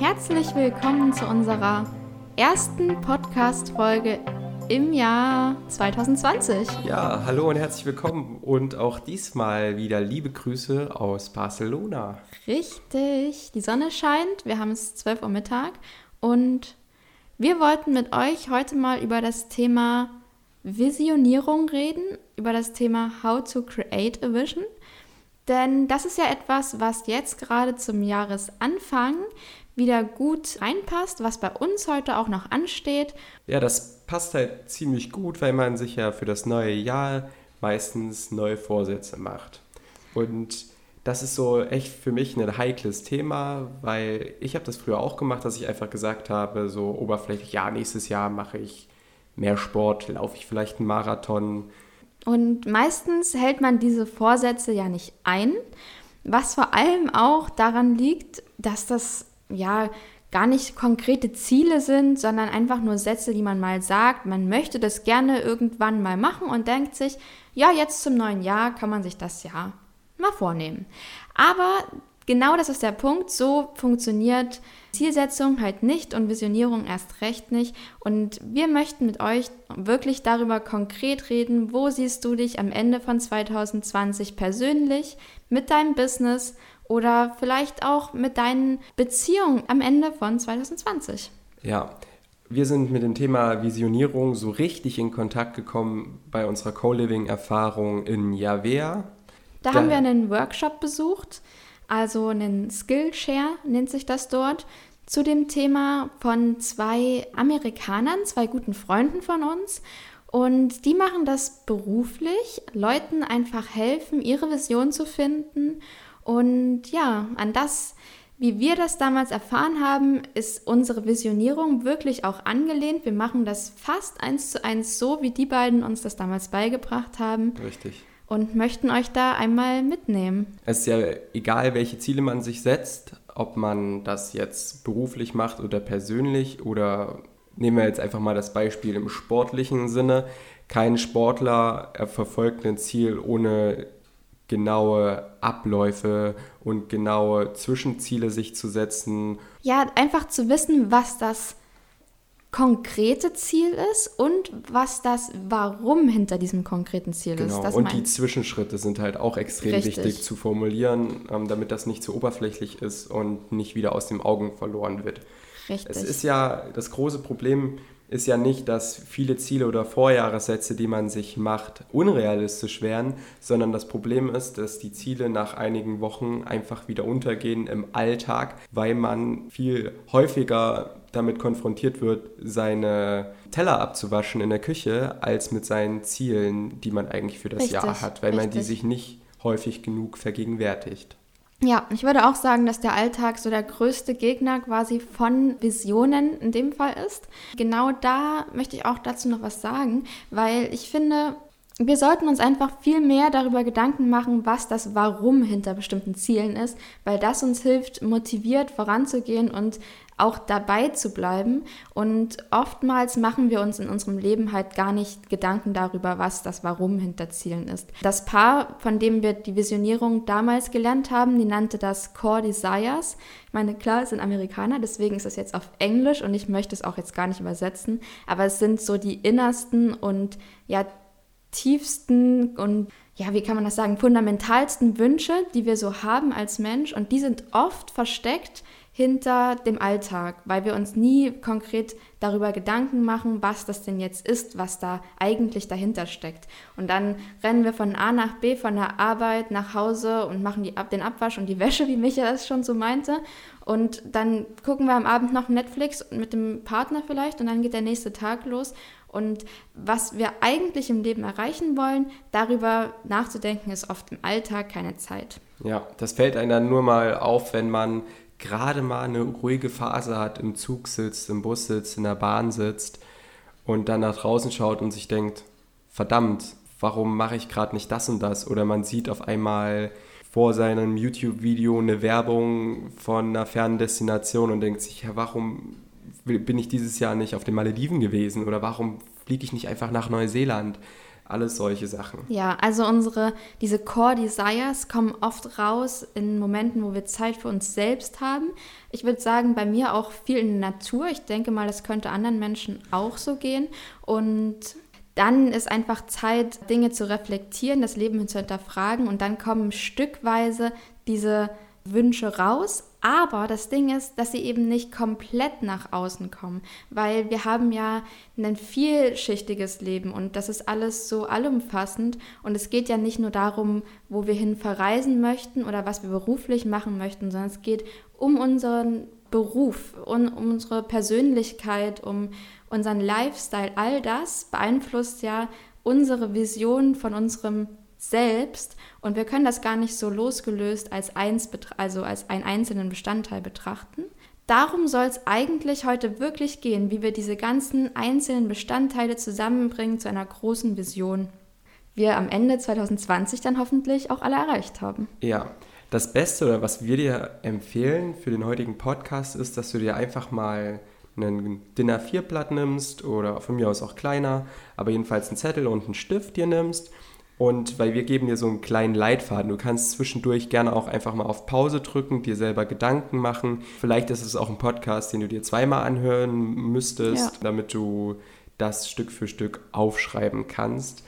Herzlich willkommen zu unserer ersten Podcast-Folge im Jahr 2020. Ja, hallo und herzlich willkommen und auch diesmal wieder liebe Grüße aus Barcelona. Richtig, die Sonne scheint, wir haben es 12 Uhr Mittag und wir wollten mit euch heute mal über das Thema Visionierung reden, über das Thema How to Create a Vision. Denn das ist ja etwas, was jetzt gerade zum Jahresanfang wieder gut reinpasst, was bei uns heute auch noch ansteht. Ja, das passt halt ziemlich gut, weil man sich ja für das neue Jahr meistens neue Vorsätze macht. Und das ist so echt für mich ein heikles Thema, weil ich habe das früher auch gemacht, dass ich einfach gesagt habe, so oberflächlich, ja, nächstes Jahr mache ich mehr Sport, laufe ich vielleicht einen Marathon. Und meistens hält man diese Vorsätze ja nicht ein, was vor allem auch daran liegt, dass das ja gar nicht konkrete Ziele sind, sondern einfach nur Sätze, die man mal sagt. Man möchte das gerne irgendwann mal machen und denkt sich, ja, jetzt zum neuen Jahr kann man sich das ja mal vornehmen. Aber genau das ist der Punkt. So funktioniert Zielsetzung halt nicht und Visionierung erst recht nicht. Und wir möchten mit euch wirklich darüber konkret reden, wo siehst du dich am Ende von 2020 persönlich mit deinem Business oder vielleicht auch mit deinen Beziehungen am Ende von 2020. Ja, wir sind mit dem Thema Visionierung so richtig in Kontakt gekommen bei unserer Co-Living-Erfahrung in Javea. Da, da haben wir einen Workshop besucht, also einen Skillshare nennt sich das dort, zu dem Thema von zwei Amerikanern, zwei guten Freunden von uns. Und die machen das beruflich, Leuten einfach helfen, ihre Vision zu finden und ja, an das, wie wir das damals erfahren haben, ist unsere Visionierung wirklich auch angelehnt. Wir machen das fast eins zu eins so, wie die beiden uns das damals beigebracht haben. Richtig. Und möchten euch da einmal mitnehmen. Es ist ja egal, welche Ziele man sich setzt, ob man das jetzt beruflich macht oder persönlich oder nehmen wir jetzt einfach mal das Beispiel im sportlichen Sinne. Kein Sportler verfolgt ein Ziel ohne genaue Abläufe und genaue Zwischenziele sich zu setzen. Ja, einfach zu wissen, was das konkrete Ziel ist und was das Warum hinter diesem konkreten Ziel genau. ist. Das und die Zwischenschritte sind halt auch extrem Richtig. wichtig zu formulieren, ähm, damit das nicht zu oberflächlich ist und nicht wieder aus den Augen verloren wird. Richtig. Es ist ja das große Problem ist ja nicht, dass viele Ziele oder Vorjahressätze, die man sich macht, unrealistisch wären, sondern das Problem ist, dass die Ziele nach einigen Wochen einfach wieder untergehen im Alltag, weil man viel häufiger damit konfrontiert wird, seine Teller abzuwaschen in der Küche, als mit seinen Zielen, die man eigentlich für das richtig, Jahr hat, weil richtig. man die sich nicht häufig genug vergegenwärtigt. Ja, ich würde auch sagen, dass der Alltag so der größte Gegner quasi von Visionen in dem Fall ist. Genau da möchte ich auch dazu noch was sagen, weil ich finde, wir sollten uns einfach viel mehr darüber Gedanken machen, was das Warum hinter bestimmten Zielen ist, weil das uns hilft, motiviert voranzugehen und auch dabei zu bleiben. Und oftmals machen wir uns in unserem Leben halt gar nicht Gedanken darüber, was das Warum hinter Zielen ist. Das Paar, von dem wir die Visionierung damals gelernt haben, die nannte das Core Desires. Ich meine, klar, es sind Amerikaner, deswegen ist es jetzt auf Englisch und ich möchte es auch jetzt gar nicht übersetzen, aber es sind so die innersten und ja, tiefsten und ja, wie kann man das sagen, fundamentalsten Wünsche, die wir so haben als Mensch und die sind oft versteckt hinter dem Alltag, weil wir uns nie konkret darüber Gedanken machen, was das denn jetzt ist, was da eigentlich dahinter steckt. Und dann rennen wir von A nach B, von der Arbeit nach Hause und machen die, den Abwasch und die Wäsche, wie Micha es schon so meinte. Und dann gucken wir am Abend noch Netflix mit dem Partner vielleicht und dann geht der nächste Tag los. Und was wir eigentlich im Leben erreichen wollen, darüber nachzudenken, ist oft im Alltag keine Zeit. Ja, das fällt einem dann nur mal auf, wenn man gerade mal eine ruhige Phase hat, im Zug sitzt, im Bus sitzt, in der Bahn sitzt und dann nach draußen schaut und sich denkt, verdammt, warum mache ich gerade nicht das und das? Oder man sieht auf einmal vor seinem YouTube-Video eine Werbung von einer fernen Destination und denkt sich, ja, warum bin ich dieses Jahr nicht auf den Malediven gewesen oder warum fliege ich nicht einfach nach Neuseeland? alles solche Sachen. Ja, also unsere, diese Core Desires kommen oft raus in Momenten, wo wir Zeit für uns selbst haben. Ich würde sagen, bei mir auch viel in der Natur. Ich denke mal, das könnte anderen Menschen auch so gehen. Und dann ist einfach Zeit, Dinge zu reflektieren, das Leben zu hinterfragen und dann kommen stückweise diese Wünsche raus. Aber das Ding ist, dass sie eben nicht komplett nach außen kommen, weil wir haben ja ein vielschichtiges Leben und das ist alles so allumfassend und es geht ja nicht nur darum, wo wir hin verreisen möchten oder was wir beruflich machen möchten, sondern es geht um unseren Beruf, um, um unsere Persönlichkeit, um unseren Lifestyle. All das beeinflusst ja unsere Vision von unserem selbst und wir können das gar nicht so losgelöst als, eins, also als einen einzelnen Bestandteil betrachten. Darum soll es eigentlich heute wirklich gehen, wie wir diese ganzen einzelnen Bestandteile zusammenbringen zu einer großen Vision. Wir am Ende 2020 dann hoffentlich auch alle erreicht haben. Ja, das Beste oder was wir dir empfehlen für den heutigen Podcast ist, dass du dir einfach mal einen Dinner a 4 Blatt nimmst oder von mir aus auch kleiner, aber jedenfalls einen Zettel und einen Stift dir nimmst und weil wir geben dir so einen kleinen Leitfaden. Du kannst zwischendurch gerne auch einfach mal auf Pause drücken, dir selber Gedanken machen. Vielleicht ist es auch ein Podcast, den du dir zweimal anhören müsstest, ja. damit du das Stück für Stück aufschreiben kannst.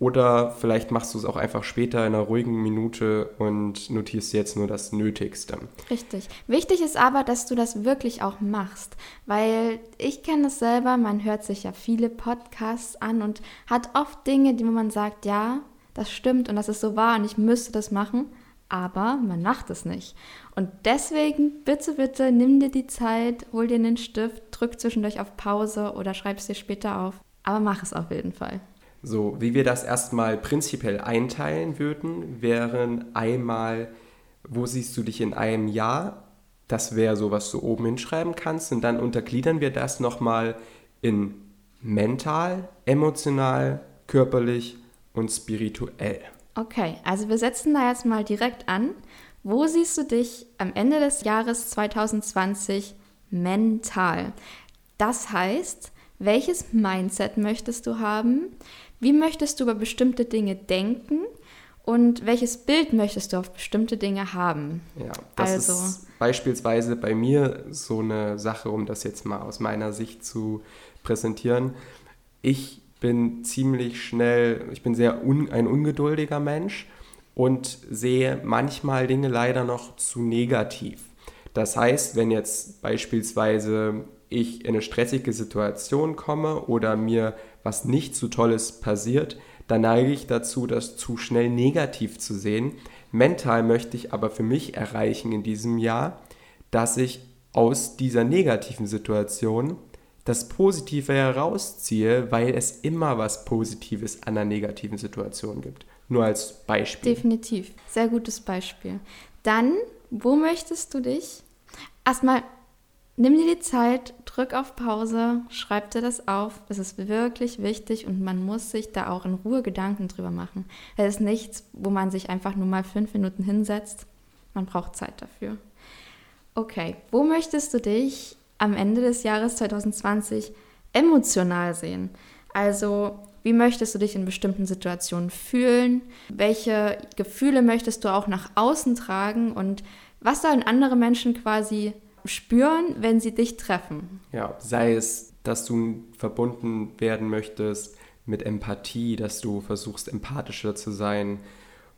Oder vielleicht machst du es auch einfach später in einer ruhigen Minute und notierst jetzt nur das Nötigste. Richtig. Wichtig ist aber, dass du das wirklich auch machst, weil ich kenne es selber, man hört sich ja viele Podcasts an und hat oft Dinge, die man sagt, ja, das stimmt und das ist so wahr und ich müsste das machen, aber man macht es nicht. Und deswegen, bitte, bitte, nimm dir die Zeit, hol dir einen Stift, drück zwischendurch auf Pause oder schreib es dir später auf, aber mach es auf jeden Fall. So, wie wir das erstmal prinzipiell einteilen würden, wären einmal, wo siehst du dich in einem Jahr? Das wäre so, was du oben hinschreiben kannst. Und dann untergliedern wir das nochmal in mental, emotional, körperlich und spirituell. Okay, also wir setzen da jetzt mal direkt an. Wo siehst du dich am Ende des Jahres 2020 mental? Das heißt, welches Mindset möchtest du haben? Wie möchtest du über bestimmte Dinge denken? Und welches Bild möchtest du auf bestimmte Dinge haben? Ja, das also, ist beispielsweise bei mir so eine Sache, um das jetzt mal aus meiner Sicht zu präsentieren. Ich bin ziemlich schnell, ich bin sehr un, ein ungeduldiger Mensch und sehe manchmal Dinge leider noch zu negativ. Das heißt, wenn jetzt beispielsweise ich in eine stressige Situation komme oder mir was nicht so Tolles passiert, dann neige ich dazu, das zu schnell negativ zu sehen. Mental möchte ich aber für mich erreichen in diesem Jahr, dass ich aus dieser negativen Situation das Positive herausziehe, weil es immer was Positives an einer negativen Situation gibt. Nur als Beispiel. Definitiv. Sehr gutes Beispiel. Dann, wo möchtest du dich? Erstmal Nimm dir die Zeit, drück auf Pause, schreib dir das auf. Das ist wirklich wichtig und man muss sich da auch in Ruhe Gedanken drüber machen. Es ist nichts, wo man sich einfach nur mal fünf Minuten hinsetzt. Man braucht Zeit dafür. Okay, wo möchtest du dich am Ende des Jahres 2020 emotional sehen? Also, wie möchtest du dich in bestimmten Situationen fühlen? Welche Gefühle möchtest du auch nach außen tragen? Und was sollen andere Menschen quasi spüren, wenn sie dich treffen. Ja, sei es, dass du verbunden werden möchtest mit Empathie, dass du versuchst, empathischer zu sein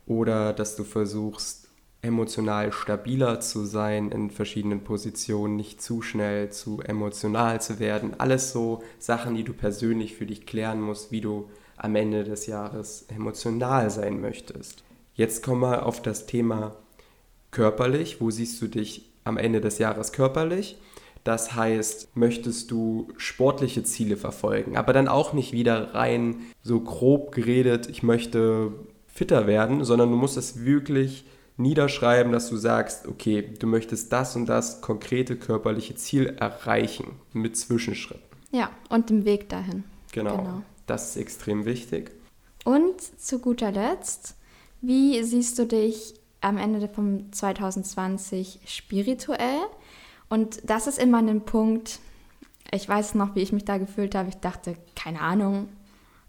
oder dass du versuchst, emotional stabiler zu sein in verschiedenen Positionen, nicht zu schnell zu emotional zu werden. Alles so Sachen, die du persönlich für dich klären musst, wie du am Ende des Jahres emotional sein möchtest. Jetzt kommen wir auf das Thema körperlich. Wo siehst du dich am Ende des Jahres körperlich. Das heißt, möchtest du sportliche Ziele verfolgen, aber dann auch nicht wieder rein so grob geredet, ich möchte fitter werden, sondern du musst es wirklich niederschreiben, dass du sagst, okay, du möchtest das und das konkrete körperliche Ziel erreichen mit Zwischenschritten. Ja, und dem Weg dahin. Genau, genau. das ist extrem wichtig. Und zu guter Letzt, wie siehst du dich am Ende vom 2020 spirituell. Und das ist immer ein Punkt, ich weiß noch, wie ich mich da gefühlt habe. Ich dachte, keine Ahnung,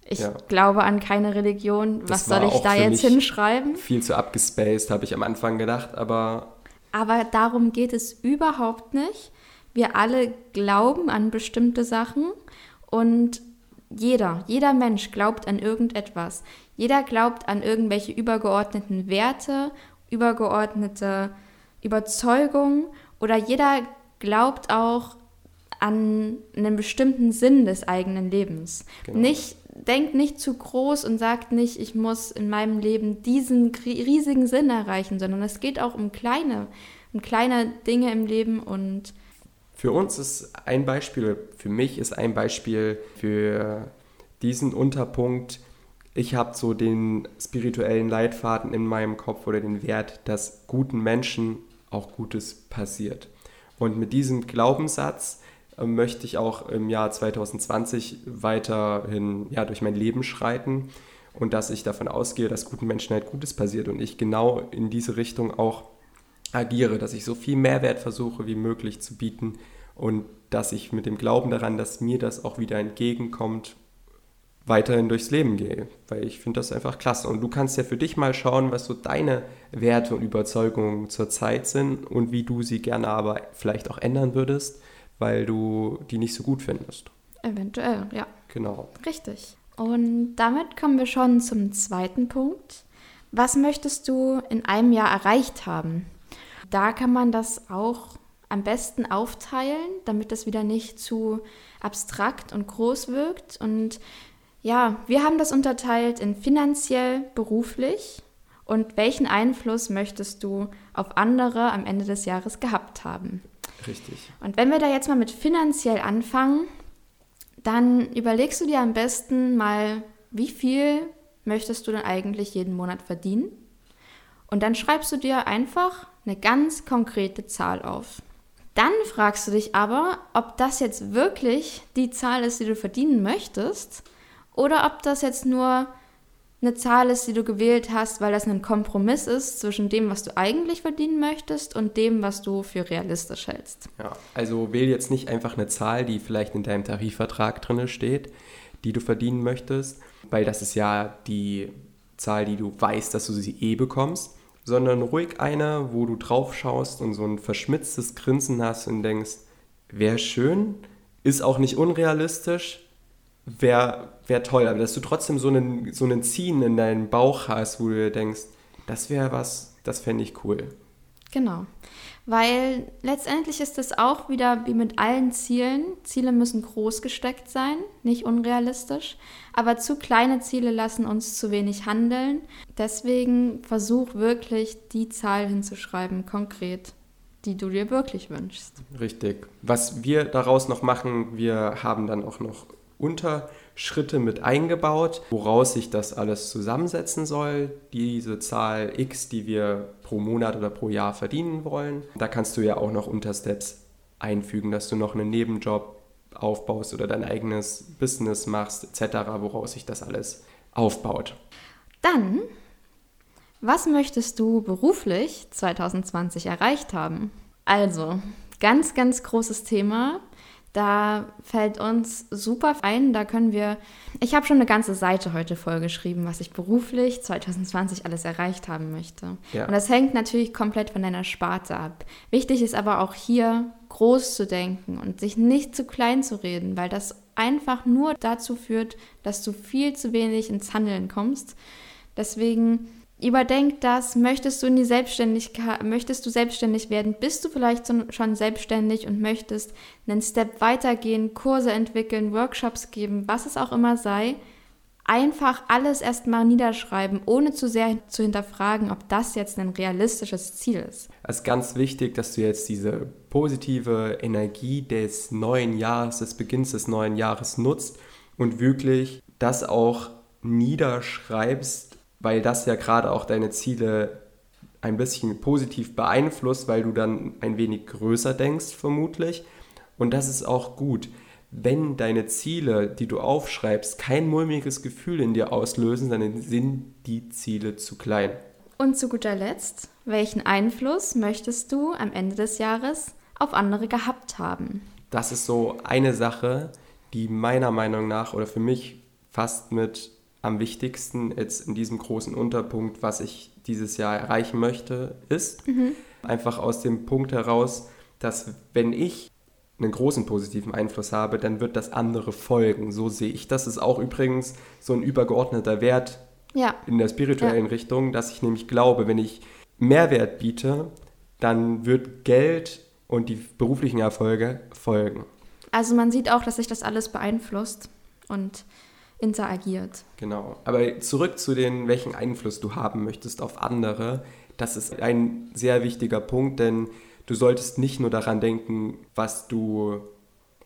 Ich ja. glaube an keine Religion. Was soll ich da jetzt hinschreiben? Viel zu abgespaced, habe ich am Anfang gedacht, aber. Aber darum geht es überhaupt nicht. Wir alle glauben an bestimmte Sachen und jeder, jeder Mensch glaubt an irgendetwas. Jeder glaubt an irgendwelche übergeordneten Werte, übergeordnete Überzeugungen oder jeder glaubt auch an einen bestimmten Sinn des eigenen Lebens. Genau. Nicht, denkt nicht zu groß und sagt nicht, ich muss in meinem Leben diesen riesigen Sinn erreichen, sondern es geht auch um kleine, um kleine Dinge im Leben und für uns ist ein Beispiel, für mich ist ein Beispiel für diesen Unterpunkt, ich habe so den spirituellen Leitfaden in meinem Kopf oder den Wert, dass guten Menschen auch Gutes passiert. Und mit diesem Glaubenssatz äh, möchte ich auch im Jahr 2020 weiterhin ja, durch mein Leben schreiten und dass ich davon ausgehe, dass guten Menschen halt Gutes passiert und ich genau in diese Richtung auch agiere, dass ich so viel Mehrwert versuche wie möglich zu bieten und dass ich mit dem Glauben daran, dass mir das auch wieder entgegenkommt, weiterhin durchs Leben gehe, weil ich finde das einfach klasse. Und du kannst ja für dich mal schauen, was so deine Werte und Überzeugungen zur Zeit sind und wie du sie gerne aber vielleicht auch ändern würdest, weil du die nicht so gut findest. Eventuell, ja. Genau. Richtig. Und damit kommen wir schon zum zweiten Punkt. Was möchtest du in einem Jahr erreicht haben? Da kann man das auch am besten aufteilen, damit das wieder nicht zu abstrakt und groß wirkt. Und ja, wir haben das unterteilt in finanziell, beruflich und welchen Einfluss möchtest du auf andere am Ende des Jahres gehabt haben. Richtig. Und wenn wir da jetzt mal mit finanziell anfangen, dann überlegst du dir am besten mal, wie viel möchtest du denn eigentlich jeden Monat verdienen? Und dann schreibst du dir einfach eine ganz konkrete Zahl auf. Dann fragst du dich aber, ob das jetzt wirklich die Zahl ist, die du verdienen möchtest, oder ob das jetzt nur eine Zahl ist, die du gewählt hast, weil das ein Kompromiss ist zwischen dem, was du eigentlich verdienen möchtest und dem, was du für realistisch hältst. Ja, also wähl jetzt nicht einfach eine Zahl, die vielleicht in deinem Tarifvertrag drin steht, die du verdienen möchtest, weil das ist ja die Zahl, die du weißt, dass du sie eh bekommst, sondern ruhig eine, wo du drauf schaust und so ein verschmitztes Grinsen hast und denkst, wäre schön, ist auch nicht unrealistisch, wäre wär toll, aber dass du trotzdem so einen, so einen Ziehen in deinen Bauch hast, wo du dir denkst, das wäre was, das fände ich cool. Genau. Weil letztendlich ist es auch wieder wie mit allen Zielen. Ziele müssen groß gesteckt sein, nicht unrealistisch. Aber zu kleine Ziele lassen uns zu wenig handeln. Deswegen versuch wirklich die Zahl hinzuschreiben, konkret, die du dir wirklich wünschst. Richtig. Was wir daraus noch machen, wir haben dann auch noch Unterschritte mit eingebaut, woraus sich das alles zusammensetzen soll. Diese Zahl X, die wir pro Monat oder pro Jahr verdienen wollen. Da kannst du ja auch noch Untersteps einfügen, dass du noch einen Nebenjob aufbaust oder dein eigenes Business machst, etc., woraus sich das alles aufbaut. Dann, was möchtest du beruflich 2020 erreicht haben? Also, ganz, ganz großes Thema. Da fällt uns super ein, da können wir, ich habe schon eine ganze Seite heute vollgeschrieben, was ich beruflich 2020 alles erreicht haben möchte. Ja. Und das hängt natürlich komplett von deiner Sparte ab. Wichtig ist aber auch hier groß zu denken und sich nicht zu klein zu reden, weil das einfach nur dazu führt, dass du viel zu wenig ins Handeln kommst. Deswegen Überdenk das, möchtest du in die Selbstständigkeit, möchtest du selbstständig werden, bist du vielleicht schon selbstständig und möchtest einen Step weitergehen, Kurse entwickeln, Workshops geben, was es auch immer sei, einfach alles erstmal niederschreiben, ohne zu sehr zu hinterfragen, ob das jetzt ein realistisches Ziel ist. Es ist ganz wichtig, dass du jetzt diese positive Energie des neuen Jahres, des Beginns des neuen Jahres nutzt und wirklich das auch niederschreibst, weil das ja gerade auch deine Ziele ein bisschen positiv beeinflusst, weil du dann ein wenig größer denkst vermutlich. Und das ist auch gut. Wenn deine Ziele, die du aufschreibst, kein mulmiges Gefühl in dir auslösen, dann sind die Ziele zu klein. Und zu guter Letzt, welchen Einfluss möchtest du am Ende des Jahres auf andere gehabt haben? Das ist so eine Sache, die meiner Meinung nach oder für mich fast mit am wichtigsten jetzt in diesem großen Unterpunkt, was ich dieses Jahr erreichen möchte, ist. Mhm. Einfach aus dem Punkt heraus, dass wenn ich einen großen positiven Einfluss habe, dann wird das andere folgen. So sehe ich. Das ist auch übrigens so ein übergeordneter Wert ja. in der spirituellen ja. Richtung, dass ich nämlich glaube, wenn ich Mehrwert biete, dann wird Geld und die beruflichen Erfolge folgen. Also man sieht auch, dass sich das alles beeinflusst und interagiert. Genau. Aber zurück zu den, welchen Einfluss du haben möchtest auf andere. Das ist ein sehr wichtiger Punkt, denn du solltest nicht nur daran denken, was du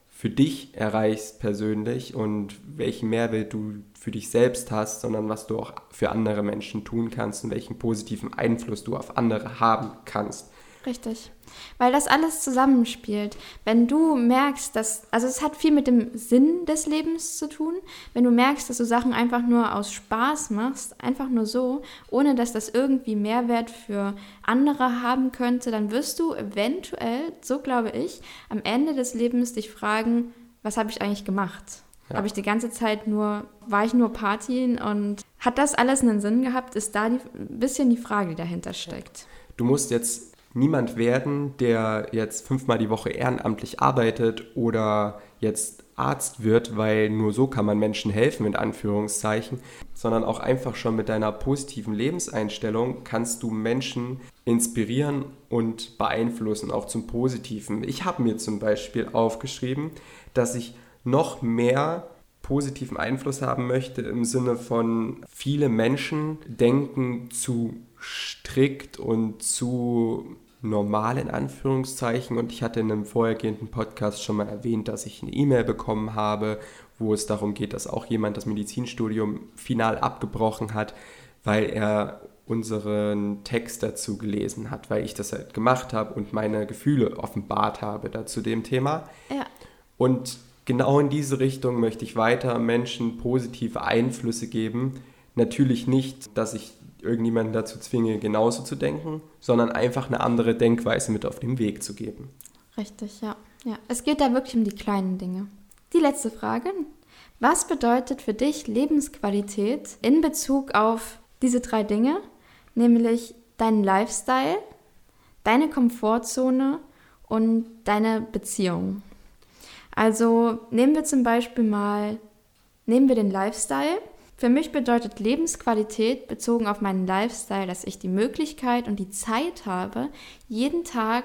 für dich erreichst persönlich und welchen Mehrwert du für dich selbst hast, sondern was du auch für andere Menschen tun kannst und welchen positiven Einfluss du auf andere haben kannst. Richtig. Weil das alles zusammenspielt. Wenn du merkst, dass, also es hat viel mit dem Sinn des Lebens zu tun, wenn du merkst, dass du Sachen einfach nur aus Spaß machst, einfach nur so, ohne dass das irgendwie Mehrwert für andere haben könnte, dann wirst du eventuell, so glaube ich, am Ende des Lebens dich fragen, was habe ich eigentlich gemacht? Ja. Habe ich die ganze Zeit nur, war ich nur Partien und hat das alles einen Sinn gehabt? Ist da ein bisschen die Frage, die dahinter steckt. Du musst jetzt niemand werden, der jetzt fünfmal die Woche ehrenamtlich arbeitet oder jetzt Arzt wird, weil nur so kann man Menschen helfen, in Anführungszeichen, sondern auch einfach schon mit deiner positiven Lebenseinstellung kannst du Menschen inspirieren und beeinflussen, auch zum Positiven. Ich habe mir zum Beispiel aufgeschrieben, dass ich noch mehr positiven Einfluss haben möchte im Sinne von viele Menschen denken zu strikt und zu normal in Anführungszeichen und ich hatte in einem vorhergehenden Podcast schon mal erwähnt, dass ich eine E-Mail bekommen habe, wo es darum geht, dass auch jemand das Medizinstudium final abgebrochen hat, weil er unseren Text dazu gelesen hat, weil ich das halt gemacht habe und meine Gefühle offenbart habe dazu dem Thema. Ja. Und genau in diese Richtung möchte ich weiter Menschen positive Einflüsse geben. Natürlich nicht, dass ich irgendjemanden dazu zwinge, genauso zu denken, sondern einfach eine andere Denkweise mit auf den Weg zu geben. Richtig, ja. ja. Es geht da wirklich um die kleinen Dinge. Die letzte Frage. Was bedeutet für dich Lebensqualität in Bezug auf diese drei Dinge, nämlich deinen Lifestyle, deine Komfortzone und deine Beziehung? Also nehmen wir zum Beispiel mal, nehmen wir den Lifestyle. Für mich bedeutet Lebensqualität bezogen auf meinen Lifestyle, dass ich die Möglichkeit und die Zeit habe, jeden Tag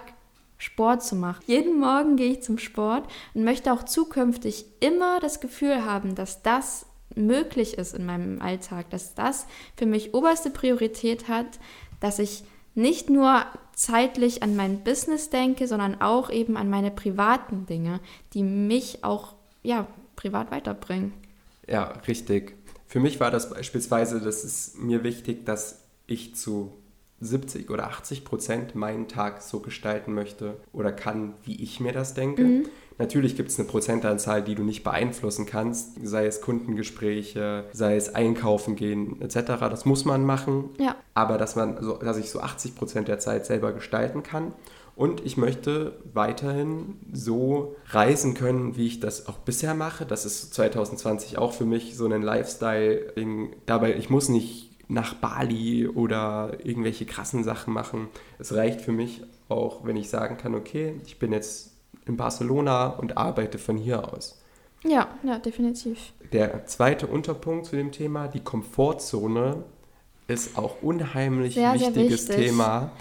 Sport zu machen. Jeden Morgen gehe ich zum Sport und möchte auch zukünftig immer das Gefühl haben, dass das möglich ist in meinem Alltag, dass das für mich oberste Priorität hat, dass ich nicht nur zeitlich an mein Business denke, sondern auch eben an meine privaten Dinge, die mich auch ja, privat weiterbringen. Ja, richtig. Für mich war das beispielsweise, das ist mir wichtig, dass ich zu 70 oder 80 Prozent meinen Tag so gestalten möchte oder kann, wie ich mir das denke. Mhm. Natürlich gibt es eine Prozentanzahl, die du nicht beeinflussen kannst, sei es Kundengespräche, sei es Einkaufen gehen etc. Das muss man machen. Ja. Aber dass man, so, dass ich so 80 Prozent der Zeit selber gestalten kann und ich möchte weiterhin so reisen können, wie ich das auch bisher mache. Das ist 2020 auch für mich so ein Lifestyle. Dabei, ich muss nicht nach Bali oder irgendwelche krassen Sachen machen. Es reicht für mich auch, wenn ich sagen kann, okay, ich bin jetzt in Barcelona und arbeite von hier aus. Ja, ja, definitiv. Der zweite Unterpunkt zu dem Thema, die Komfortzone, ist auch unheimlich sehr, wichtiges sehr wichtig. Thema,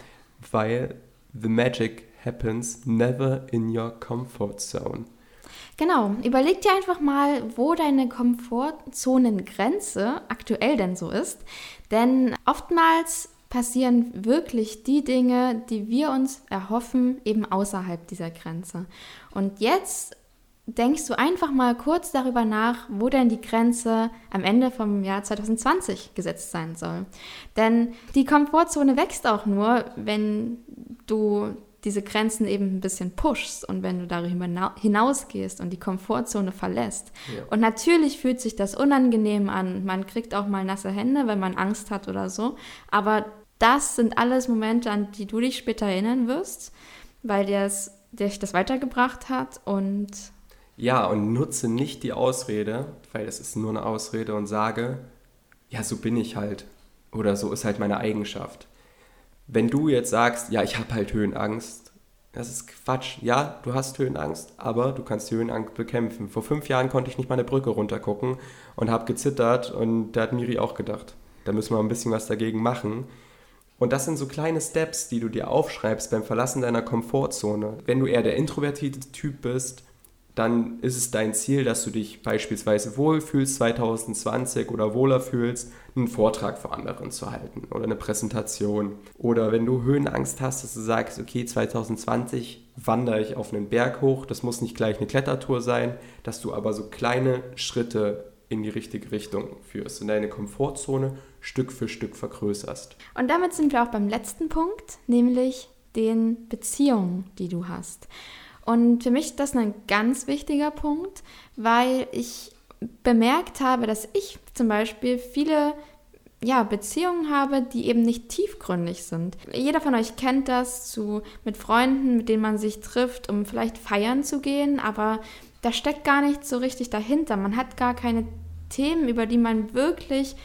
weil the magic happens never in your comfort zone. Genau, überleg dir einfach mal, wo deine Komfortzonengrenze aktuell denn so ist. Denn oftmals passieren wirklich die Dinge, die wir uns erhoffen, eben außerhalb dieser Grenze. Und jetzt denkst du einfach mal kurz darüber nach, wo denn die Grenze am Ende vom Jahr 2020 gesetzt sein soll. Denn die Komfortzone wächst auch nur, wenn du diese Grenzen eben ein bisschen pushst und wenn du darüber hinausgehst und die Komfortzone verlässt. Ja. Und natürlich fühlt sich das unangenehm an. Man kriegt auch mal nasse Hände, wenn man Angst hat oder so. Aber das sind alles Momente, an die du dich später erinnern wirst, weil dir das, dich das weitergebracht hat und Ja, und nutze nicht die Ausrede, weil es ist nur eine Ausrede und sage, ja, so bin ich halt. Oder so ist halt meine Eigenschaft. Wenn du jetzt sagst, ja, ich habe halt Höhenangst, das ist Quatsch. Ja, du hast Höhenangst, aber du kannst die Höhenangst bekämpfen. Vor fünf Jahren konnte ich nicht mal eine Brücke runtergucken und habe gezittert und da hat Miri auch gedacht, da müssen wir ein bisschen was dagegen machen. Und das sind so kleine Steps, die du dir aufschreibst beim Verlassen deiner Komfortzone. Wenn du eher der introvertierte Typ bist, dann ist es dein Ziel, dass du dich beispielsweise wohlfühlst 2020 oder wohler fühlst, einen Vortrag vor anderen zu halten oder eine Präsentation. Oder wenn du Höhenangst hast, dass du sagst, okay, 2020 wandere ich auf einen Berg hoch, das muss nicht gleich eine Klettertour sein, dass du aber so kleine Schritte in die richtige Richtung führst und deine Komfortzone Stück für Stück vergrößerst. Und damit sind wir auch beim letzten Punkt, nämlich den Beziehungen, die du hast. Und für mich ist das ein ganz wichtiger Punkt, weil ich bemerkt habe, dass ich zum Beispiel viele ja, Beziehungen habe, die eben nicht tiefgründig sind. Jeder von euch kennt das zu, mit Freunden, mit denen man sich trifft, um vielleicht feiern zu gehen, aber da steckt gar nichts so richtig dahinter. Man hat gar keine Themen, über die man wirklich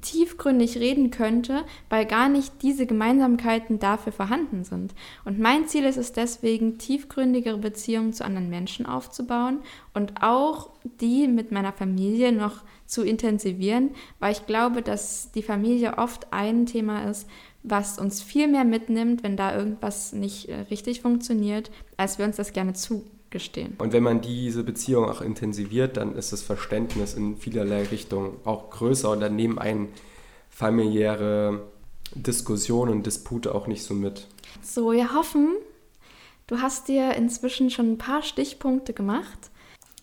tiefgründig reden könnte, weil gar nicht diese Gemeinsamkeiten dafür vorhanden sind. Und mein Ziel ist es deswegen, tiefgründigere Beziehungen zu anderen Menschen aufzubauen und auch die mit meiner Familie noch zu intensivieren, weil ich glaube, dass die Familie oft ein Thema ist, was uns viel mehr mitnimmt, wenn da irgendwas nicht äh, richtig funktioniert, als wir uns das gerne zu gestehen. Und wenn man diese Beziehung auch intensiviert, dann ist das Verständnis in vielerlei Richtungen auch größer und dann nehmen einen familiäre Diskussionen und Dispute auch nicht so mit. So, wir hoffen, du hast dir inzwischen schon ein paar Stichpunkte gemacht.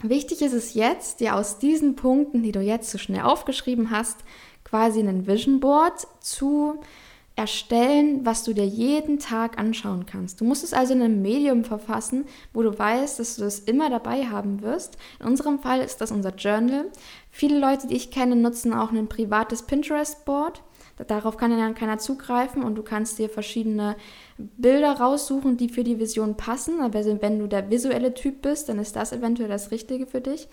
Wichtig ist es jetzt, dir aus diesen Punkten, die du jetzt so schnell aufgeschrieben hast, quasi ein Vision Board zu erstellen, was du dir jeden Tag anschauen kannst. Du musst es also in einem Medium verfassen, wo du weißt, dass du das immer dabei haben wirst. In unserem Fall ist das unser Journal. Viele Leute, die ich kenne, nutzen auch ein privates Pinterest-Board. Darauf kann dann keiner zugreifen und du kannst dir verschiedene Bilder raussuchen, die für die Vision passen. Aber wenn du der visuelle Typ bist, dann ist das eventuell das Richtige für dich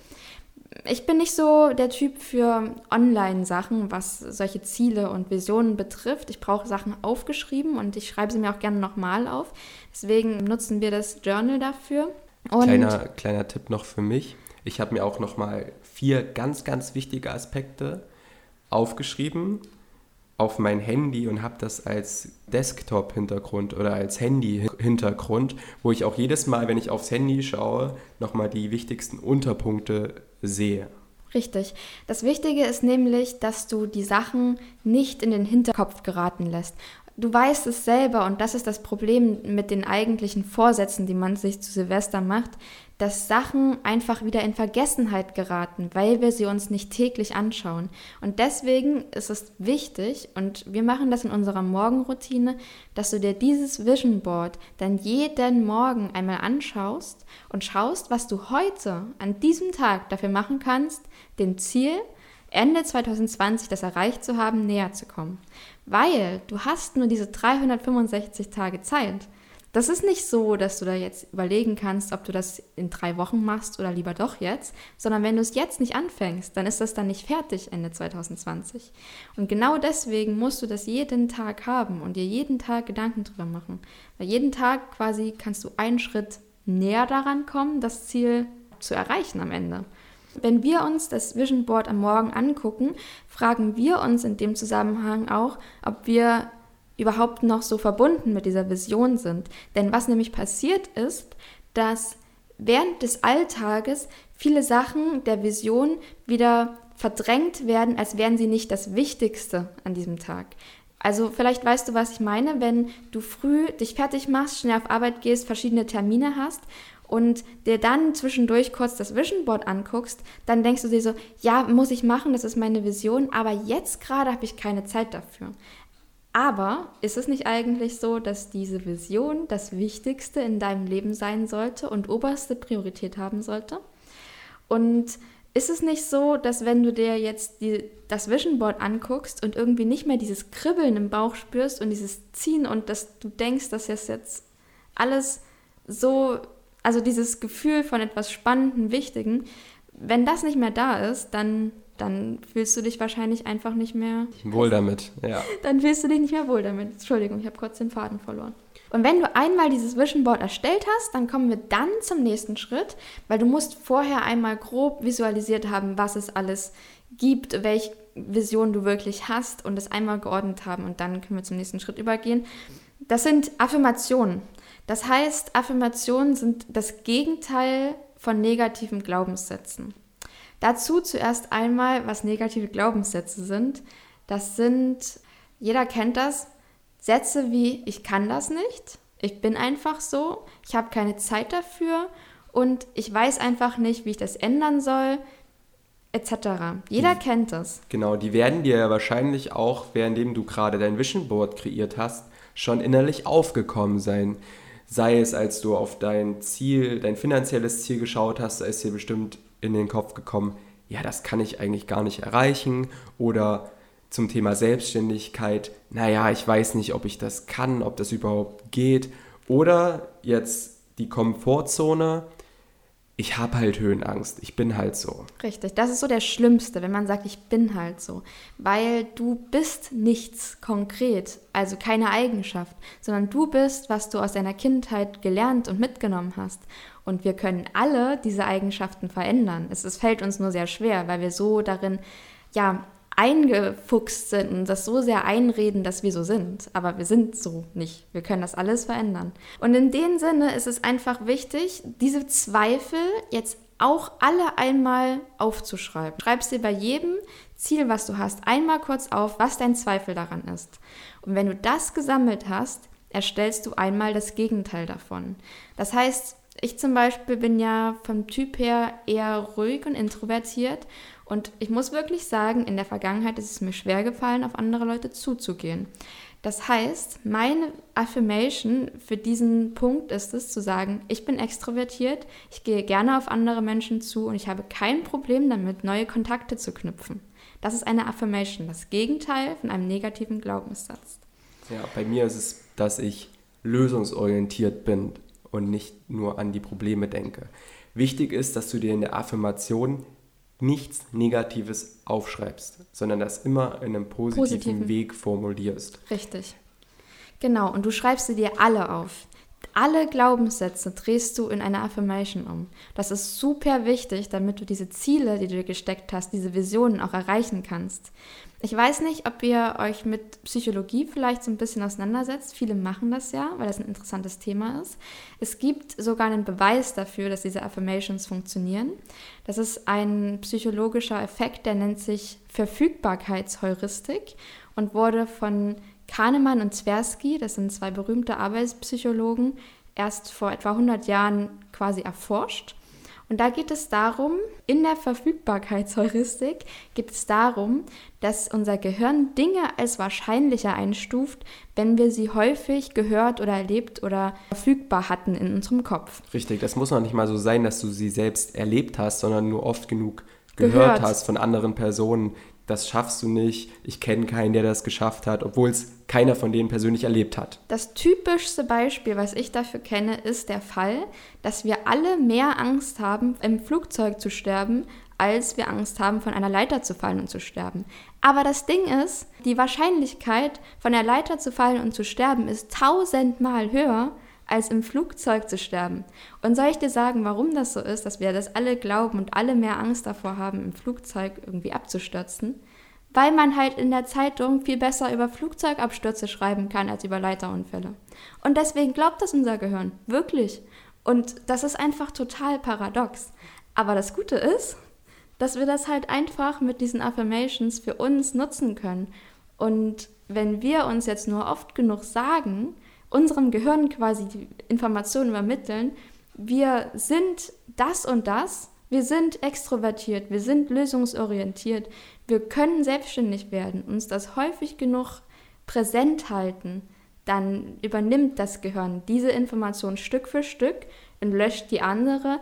ich bin nicht so der Typ für Online-Sachen, was solche Ziele und Visionen betrifft. Ich brauche Sachen aufgeschrieben und ich schreibe sie mir auch gerne nochmal auf. Deswegen nutzen wir das Journal dafür. kleiner, kleiner Tipp noch für mich. Ich habe mir auch nochmal vier ganz, ganz wichtige Aspekte aufgeschrieben auf mein Handy und habe das als Desktop-Hintergrund oder als Handy-Hintergrund, wo ich auch jedes Mal, wenn ich aufs Handy schaue, nochmal die wichtigsten Unterpunkte sehe. Richtig. Das Wichtige ist nämlich, dass du die Sachen nicht in den Hinterkopf geraten lässt. Du weißt es selber und das ist das Problem mit den eigentlichen Vorsätzen, die man sich zu Silvester macht, dass Sachen einfach wieder in Vergessenheit geraten, weil wir sie uns nicht täglich anschauen. Und deswegen ist es wichtig, und wir machen das in unserer Morgenroutine, dass du dir dieses Vision Board dann jeden Morgen einmal anschaust und schaust, was du heute an diesem Tag dafür machen kannst, dem Ziel, Ende 2020 das erreicht zu haben, näher zu kommen. Weil du hast nur diese 365 Tage Zeit. Das ist nicht so, dass du da jetzt überlegen kannst, ob du das in drei Wochen machst oder lieber doch jetzt, sondern wenn du es jetzt nicht anfängst, dann ist das dann nicht fertig Ende 2020. Und genau deswegen musst du das jeden Tag haben und dir jeden Tag Gedanken drüber machen. Weil jeden Tag quasi kannst du einen Schritt näher daran kommen, das Ziel zu erreichen am Ende. Wenn wir uns das Vision Board am Morgen angucken, fragen wir uns in dem Zusammenhang auch, ob wir überhaupt noch so verbunden mit dieser Vision sind. Denn was nämlich passiert ist, dass während des Alltages viele Sachen der Vision wieder verdrängt werden, als wären sie nicht das Wichtigste an diesem Tag. Also vielleicht weißt du, was ich meine, wenn du früh dich fertig machst, schnell auf Arbeit gehst, verschiedene Termine hast und dir dann zwischendurch kurz das Vision Board anguckst, dann denkst du dir so, ja, muss ich machen, das ist meine Vision, aber jetzt gerade habe ich keine Zeit dafür. Aber ist es nicht eigentlich so, dass diese Vision das Wichtigste in deinem Leben sein sollte und oberste Priorität haben sollte? Und ist es nicht so, dass wenn du dir jetzt die, das Vision Board anguckst und irgendwie nicht mehr dieses Kribbeln im Bauch spürst und dieses Ziehen und dass du denkst, dass das jetzt alles so Also dieses Gefühl von etwas Spannendem, Wichtigen, wenn das nicht mehr da ist, dann, dann fühlst du dich wahrscheinlich einfach nicht mehr wohl damit. Ja. Dann fühlst du dich nicht mehr wohl damit. Entschuldigung, ich habe kurz den Faden verloren. Und wenn du einmal dieses Vision Board erstellt hast, dann kommen wir dann zum nächsten Schritt, weil du musst vorher einmal grob visualisiert haben, was es alles gibt, welche Vision du wirklich hast und es einmal geordnet haben und dann können wir zum nächsten Schritt übergehen. Das sind Affirmationen. Das heißt, Affirmationen sind das Gegenteil von negativen Glaubenssätzen. Dazu zuerst einmal, was negative Glaubenssätze sind. Das sind, jeder kennt das, Sätze wie ich kann das nicht, ich bin einfach so, ich habe keine Zeit dafür und ich weiß einfach nicht, wie ich das ändern soll, etc. Jeder kennt das. Genau, die werden dir ja wahrscheinlich auch, währenddem du gerade dein Vision Board kreiert hast, schon innerlich aufgekommen sein. Sei es, als du auf dein Ziel, dein finanzielles Ziel geschaut hast, da ist dir bestimmt in den Kopf gekommen, ja, das kann ich eigentlich gar nicht erreichen. Oder zum Thema Selbstständigkeit, naja, ich weiß nicht, ob ich das kann, ob das überhaupt geht. Oder jetzt die Komfortzone, ich habe halt Höhenangst, ich bin halt so. Richtig, das ist so der Schlimmste, wenn man sagt, ich bin halt so. Weil du bist nichts konkret, also keine Eigenschaft, sondern du bist, was du aus deiner Kindheit gelernt und mitgenommen hast. Und wir können alle diese Eigenschaften verändern. Es, es fällt uns nur sehr schwer, weil wir so darin ja, eingefuchst sind und das so sehr einreden, dass wir so sind. Aber wir sind so nicht. Wir können das alles verändern. Und in dem Sinne ist es einfach wichtig, diese Zweifel jetzt auch alle einmal aufzuschreiben. Schreib sie bei jedem Ziel, was du hast, einmal kurz auf, was dein Zweifel daran ist. Und wenn du das gesammelt hast, erstellst du einmal das Gegenteil davon. Das heißt, ich zum Beispiel bin ja vom Typ her eher ruhig und introvertiert und ich muss wirklich sagen, in der Vergangenheit ist es mir schwer gefallen, auf andere Leute zuzugehen. Das heißt, meine Affirmation für diesen Punkt ist es zu sagen, ich bin extrovertiert, ich gehe gerne auf andere Menschen zu und ich habe kein Problem damit, neue Kontakte zu knüpfen. Das ist eine Affirmation, das Gegenteil von einem negativen Glaubenssatz. Ja, bei mir ist es, dass ich lösungsorientiert bin und nicht nur an die Probleme denke. Wichtig ist, dass du dir in der Affirmation nichts Negatives aufschreibst, sondern das immer in einem positiven, positiven. Weg formulierst. Richtig. Genau, und du schreibst sie dir alle auf. Alle Glaubenssätze drehst du in eine Affirmation um. Das ist super wichtig, damit du diese Ziele, die du dir gesteckt hast, diese Visionen auch erreichen kannst. Ich weiß nicht, ob ihr euch mit Psychologie vielleicht so ein bisschen auseinandersetzt. Viele machen das ja, weil das ein interessantes Thema ist. Es gibt sogar einen Beweis dafür, dass diese Affirmations funktionieren. Das ist ein psychologischer Effekt, der nennt sich Verfügbarkeitsheuristik und wurde von Kahnemann und Tversky, das sind zwei berühmte Arbeitspsychologen, erst vor etwa 100 Jahren quasi erforscht. Und da geht es darum, in der Verfügbarkeitsheuristik geht es darum, dass unser Gehirn Dinge als wahrscheinlicher einstuft, wenn wir sie häufig gehört oder erlebt oder verfügbar hatten in unserem Kopf. Richtig, das muss noch nicht mal so sein, dass du sie selbst erlebt hast, sondern nur oft genug gehört, gehört. hast von anderen Personen, das schaffst du nicht, ich kenne keinen, der das geschafft hat, obwohl es keiner von denen persönlich erlebt hat. Das typischste Beispiel, was ich dafür kenne, ist der Fall, dass wir alle mehr Angst haben, im Flugzeug zu sterben, als wir Angst haben, von einer Leiter zu fallen und zu sterben. Aber das Ding ist, die Wahrscheinlichkeit, von der Leiter zu fallen und zu sterben, ist tausendmal höher, als im Flugzeug zu sterben. Und soll ich dir sagen, warum das so ist, dass wir das alle glauben und alle mehr Angst davor haben, im Flugzeug irgendwie abzustürzen? Weil man halt in der Zeitung viel besser über Flugzeugabstürze schreiben kann als über Leiterunfälle. Und deswegen glaubt das unser Gehirn. Wirklich. Und das ist einfach total paradox. Aber das Gute ist, dass wir das halt einfach mit diesen Affirmations für uns nutzen können. Und wenn wir uns jetzt nur oft genug sagen, unserem Gehirn quasi die Informationen übermitteln, wir sind das und das, wir sind extrovertiert, wir sind lösungsorientiert, wir können selbstständig werden, uns das häufig genug präsent halten, dann übernimmt das Gehirn diese Information Stück für Stück und löscht die andere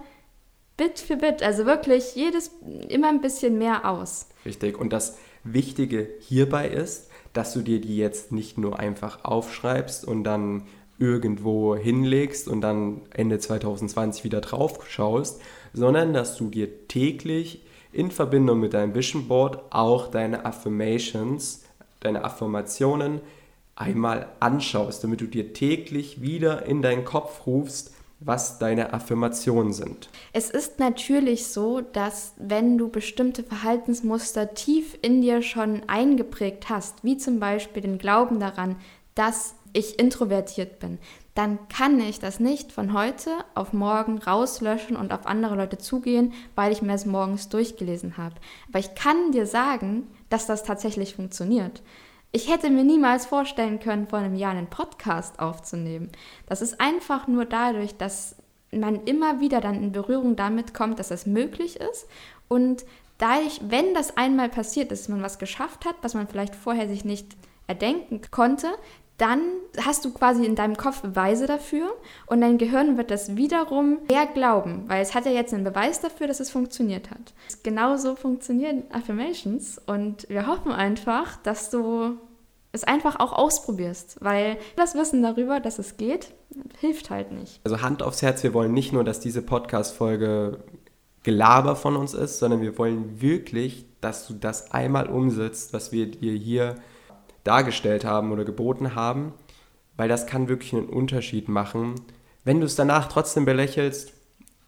Bit für Bit, also wirklich jedes immer ein bisschen mehr aus. Richtig. Und das Wichtige hierbei ist, dass du dir die jetzt nicht nur einfach aufschreibst und dann irgendwo hinlegst und dann Ende 2020 wieder drauf schaust, sondern dass du dir täglich in Verbindung mit deinem Vision Board auch deine Affirmations, deine Affirmationen einmal anschaust, damit du dir täglich wieder in deinen Kopf rufst, was deine Affirmationen sind. Es ist natürlich so, dass wenn du bestimmte Verhaltensmuster tief in dir schon eingeprägt hast, wie zum Beispiel den Glauben daran, dass ich introvertiert bin, dann kann ich das nicht von heute auf morgen rauslöschen und auf andere Leute zugehen, weil ich mir es morgens durchgelesen habe. Aber ich kann dir sagen, dass das tatsächlich funktioniert. Ich hätte mir niemals vorstellen können, vor einem Jahr einen Podcast aufzunehmen. Das ist einfach nur dadurch, dass man immer wieder dann in Berührung damit kommt, dass es möglich ist und dadurch, wenn das einmal passiert ist, man was geschafft hat, was man vielleicht vorher sich nicht erdenken konnte, dann hast du quasi in deinem Kopf Beweise dafür und dein Gehirn wird das wiederum mehr glauben, weil es hat ja jetzt einen Beweis dafür, dass es funktioniert hat. Genauso funktionieren Affirmations und wir hoffen einfach, dass du es einfach auch ausprobierst, weil das Wissen darüber, dass es geht, hilft halt nicht. Also Hand aufs Herz, wir wollen nicht nur, dass diese Podcast-Folge Gelaber von uns ist, sondern wir wollen wirklich, dass du das einmal umsetzt, was wir dir hier dargestellt haben oder geboten haben, weil das kann wirklich einen Unterschied machen. Wenn du es danach trotzdem belächelst,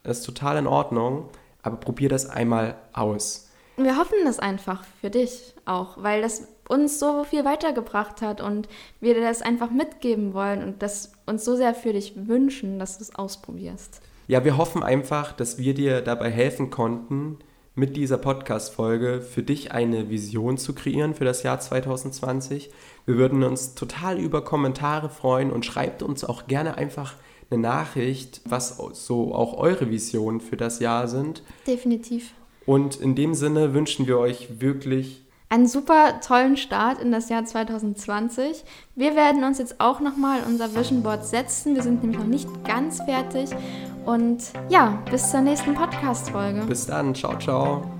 ist total in Ordnung, aber probier das einmal aus. Wir hoffen das einfach für dich auch, weil das uns so viel weitergebracht hat und wir dir das einfach mitgeben wollen und das uns so sehr für dich wünschen, dass du es ausprobierst. Ja, wir hoffen einfach, dass wir dir dabei helfen konnten, mit dieser Podcast-Folge für dich eine Vision zu kreieren für das Jahr 2020. Wir würden uns total über Kommentare freuen und schreibt uns auch gerne einfach eine Nachricht, was so auch eure Visionen für das Jahr sind. Definitiv. Und in dem Sinne wünschen wir euch wirklich einen super tollen Start in das Jahr 2020. Wir werden uns jetzt auch nochmal unser Vision Board setzen. Wir sind nämlich noch nicht ganz fertig. Und ja, bis zur nächsten Podcast-Folge. Bis dann. Ciao, ciao.